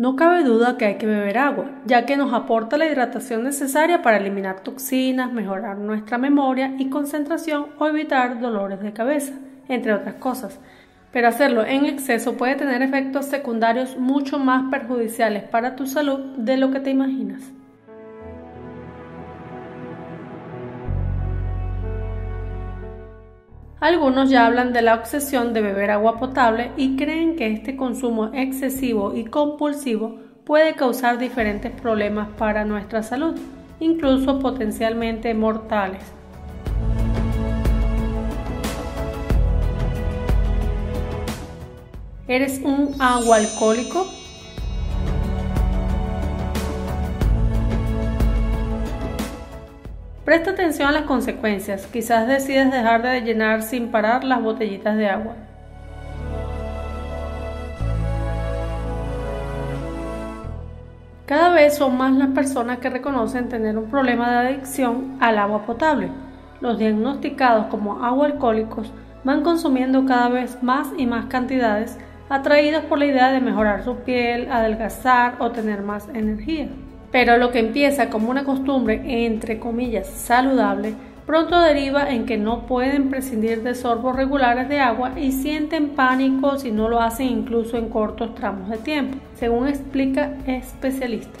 No cabe duda que hay que beber agua, ya que nos aporta la hidratación necesaria para eliminar toxinas, mejorar nuestra memoria y concentración o evitar dolores de cabeza, entre otras cosas. Pero hacerlo en exceso puede tener efectos secundarios mucho más perjudiciales para tu salud de lo que te imaginas. Algunos ya hablan de la obsesión de beber agua potable y creen que este consumo excesivo y compulsivo puede causar diferentes problemas para nuestra salud, incluso potencialmente mortales. ¿Eres un agua alcohólico? Presta atención a las consecuencias. Quizás decides dejar de llenar sin parar las botellitas de agua. Cada vez son más las personas que reconocen tener un problema de adicción al agua potable. Los diagnosticados como agua alcohólicos van consumiendo cada vez más y más cantidades atraídos por la idea de mejorar su piel, adelgazar o tener más energía. Pero lo que empieza como una costumbre, entre comillas, saludable, pronto deriva en que no pueden prescindir de sorbos regulares de agua y sienten pánico si no lo hacen incluso en cortos tramos de tiempo, según explica especialista.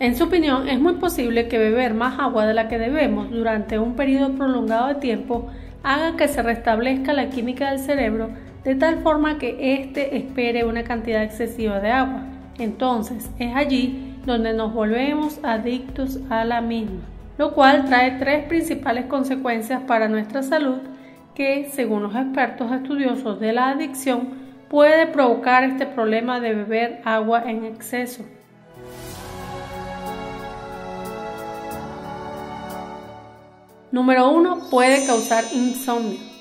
En su opinión, es muy posible que beber más agua de la que debemos durante un periodo prolongado de tiempo haga que se restablezca la química del cerebro de tal forma que éste espere una cantidad excesiva de agua. Entonces es allí donde nos volvemos adictos a la misma, lo cual trae tres principales consecuencias para nuestra salud que, según los expertos estudiosos de la adicción, puede provocar este problema de beber agua en exceso. Número 1. Puede causar insomnio.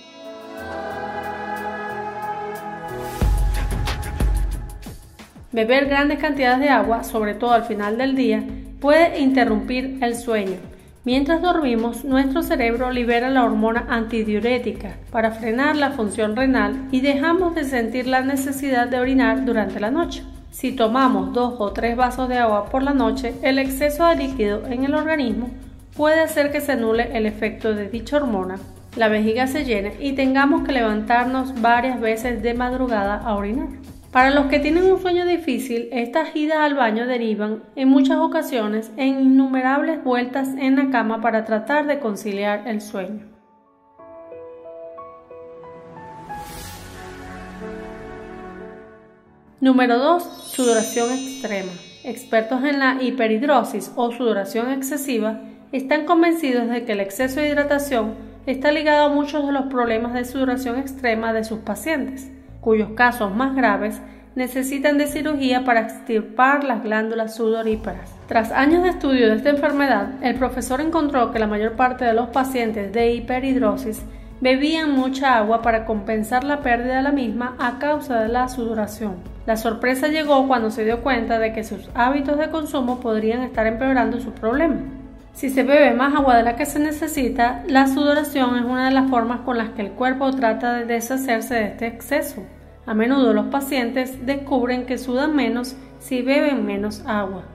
Beber grandes cantidades de agua, sobre todo al final del día, puede interrumpir el sueño. Mientras dormimos, nuestro cerebro libera la hormona antidiurética para frenar la función renal y dejamos de sentir la necesidad de orinar durante la noche. Si tomamos dos o tres vasos de agua por la noche, el exceso de líquido en el organismo puede hacer que se anule el efecto de dicha hormona, la vejiga se llene y tengamos que levantarnos varias veces de madrugada a orinar. Para los que tienen un sueño difícil, estas idas al baño derivan en muchas ocasiones en innumerables vueltas en la cama para tratar de conciliar el sueño. Número 2. Sudoración extrema. Expertos en la hiperhidrosis o sudoración excesiva están convencidos de que el exceso de hidratación está ligado a muchos de los problemas de sudoración extrema de sus pacientes cuyos casos más graves necesitan de cirugía para extirpar las glándulas sudoríparas. Tras años de estudio de esta enfermedad, el profesor encontró que la mayor parte de los pacientes de hiperhidrosis bebían mucha agua para compensar la pérdida de la misma a causa de la sudoración. La sorpresa llegó cuando se dio cuenta de que sus hábitos de consumo podrían estar empeorando su problema. Si se bebe más agua de la que se necesita, la sudoración es una de las formas con las que el cuerpo trata de deshacerse de este exceso. A menudo los pacientes descubren que sudan menos si beben menos agua.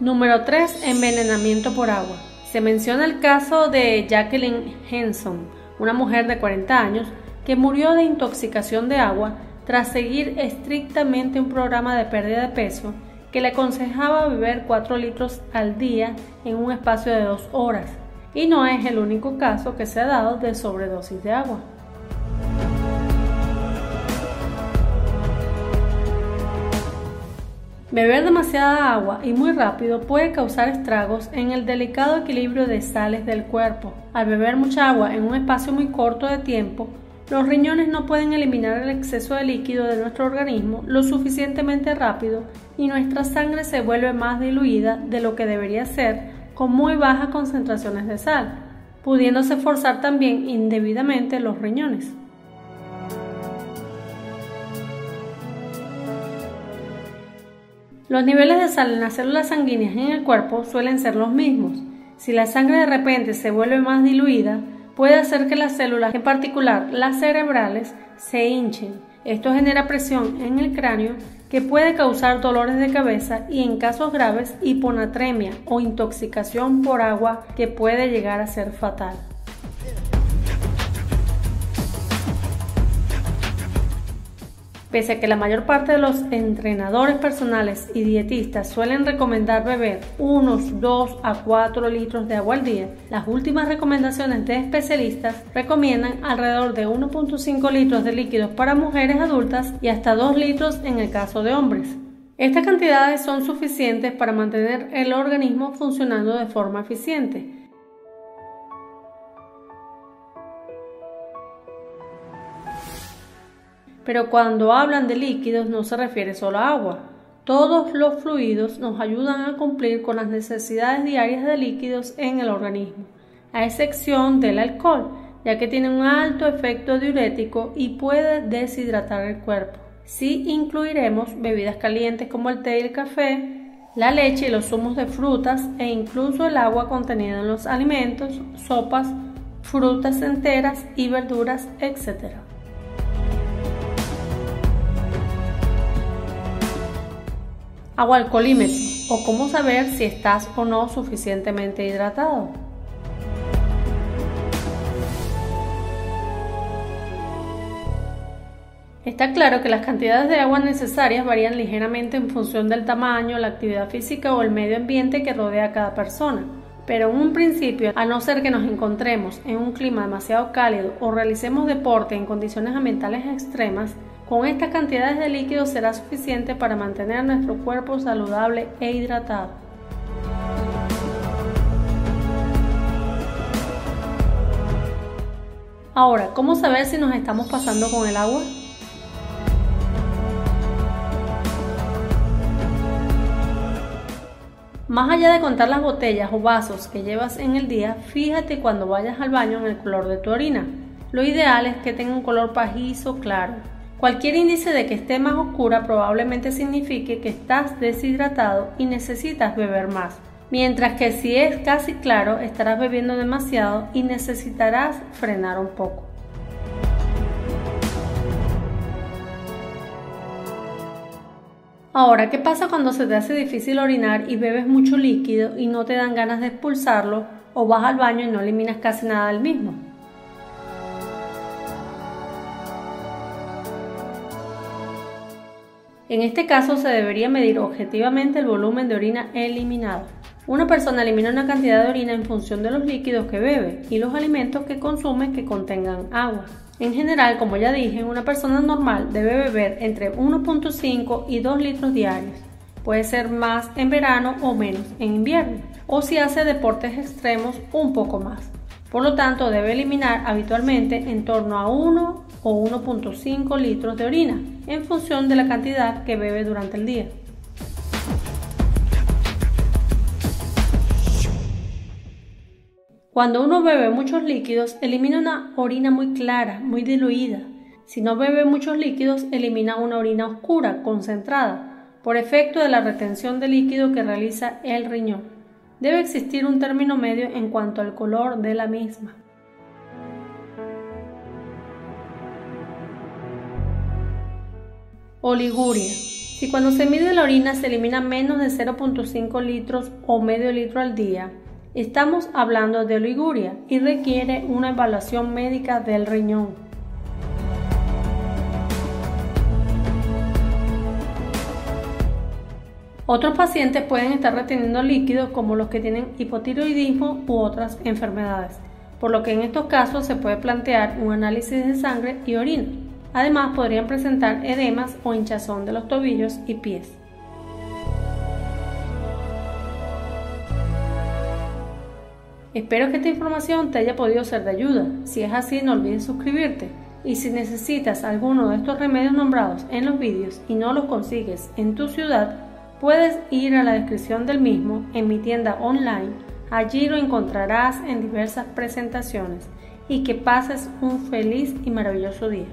Número 3. Envenenamiento por agua. Se menciona el caso de Jacqueline Henson, una mujer de 40 años que murió de intoxicación de agua tras seguir estrictamente un programa de pérdida de peso que le aconsejaba beber 4 litros al día en un espacio de 2 horas, y no es el único caso que se ha dado de sobredosis de agua. Beber demasiada agua y muy rápido puede causar estragos en el delicado equilibrio de sales del cuerpo. Al beber mucha agua en un espacio muy corto de tiempo, los riñones no pueden eliminar el exceso de líquido de nuestro organismo lo suficientemente rápido y nuestra sangre se vuelve más diluida de lo que debería ser con muy bajas concentraciones de sal, pudiéndose forzar también indebidamente los riñones. Los niveles de sal en las células sanguíneas en el cuerpo suelen ser los mismos. Si la sangre de repente se vuelve más diluida, puede hacer que las células, en particular las cerebrales, se hinchen. Esto genera presión en el cráneo que puede causar dolores de cabeza y en casos graves hiponatremia o intoxicación por agua que puede llegar a ser fatal. Pese a que la mayor parte de los entrenadores personales y dietistas suelen recomendar beber unos 2 a 4 litros de agua al día, las últimas recomendaciones de especialistas recomiendan alrededor de 1.5 litros de líquidos para mujeres adultas y hasta 2 litros en el caso de hombres. Estas cantidades son suficientes para mantener el organismo funcionando de forma eficiente, Pero cuando hablan de líquidos no se refiere solo a agua. Todos los fluidos nos ayudan a cumplir con las necesidades diarias de líquidos en el organismo, a excepción del alcohol, ya que tiene un alto efecto diurético y puede deshidratar el cuerpo. Sí incluiremos bebidas calientes como el té y el café, la leche y los zumos de frutas e incluso el agua contenida en los alimentos, sopas, frutas enteras y verduras, etc. Agua alcoholímetro o cómo saber si estás o no suficientemente hidratado. Está claro que las cantidades de agua necesarias varían ligeramente en función del tamaño, la actividad física o el medio ambiente que rodea a cada persona. Pero en un principio, a no ser que nos encontremos en un clima demasiado cálido o realicemos deporte en condiciones ambientales extremas, con estas cantidades de líquido será suficiente para mantener nuestro cuerpo saludable e hidratado. Ahora, ¿cómo saber si nos estamos pasando con el agua? Más allá de contar las botellas o vasos que llevas en el día, fíjate cuando vayas al baño en el color de tu orina. Lo ideal es que tenga un color pajizo claro. Cualquier índice de que esté más oscura probablemente signifique que estás deshidratado y necesitas beber más, mientras que si es casi claro estarás bebiendo demasiado y necesitarás frenar un poco. Ahora, ¿qué pasa cuando se te hace difícil orinar y bebes mucho líquido y no te dan ganas de expulsarlo o vas al baño y no eliminas casi nada del mismo? En este caso se debería medir objetivamente el volumen de orina eliminado. Una persona elimina una cantidad de orina en función de los líquidos que bebe y los alimentos que consume que contengan agua. En general, como ya dije, una persona normal debe beber entre 1.5 y 2 litros diarios. Puede ser más en verano o menos en invierno, o si hace deportes extremos un poco más. Por lo tanto, debe eliminar habitualmente en torno a 1 o 1.5 litros de orina, en función de la cantidad que bebe durante el día. Cuando uno bebe muchos líquidos, elimina una orina muy clara, muy diluida. Si no bebe muchos líquidos, elimina una orina oscura, concentrada, por efecto de la retención de líquido que realiza el riñón. Debe existir un término medio en cuanto al color de la misma. Oliguria. Si cuando se mide la orina se elimina menos de 0.5 litros o medio litro al día, estamos hablando de oliguria y requiere una evaluación médica del riñón. Otros pacientes pueden estar reteniendo líquidos como los que tienen hipotiroidismo u otras enfermedades, por lo que en estos casos se puede plantear un análisis de sangre y orina. Además, podrían presentar edemas o hinchazón de los tobillos y pies. Espero que esta información te haya podido ser de ayuda. Si es así, no olvides suscribirte. Y si necesitas alguno de estos remedios nombrados en los vídeos y no los consigues en tu ciudad, puedes ir a la descripción del mismo en mi tienda online. Allí lo encontrarás en diversas presentaciones y que pases un feliz y maravilloso día.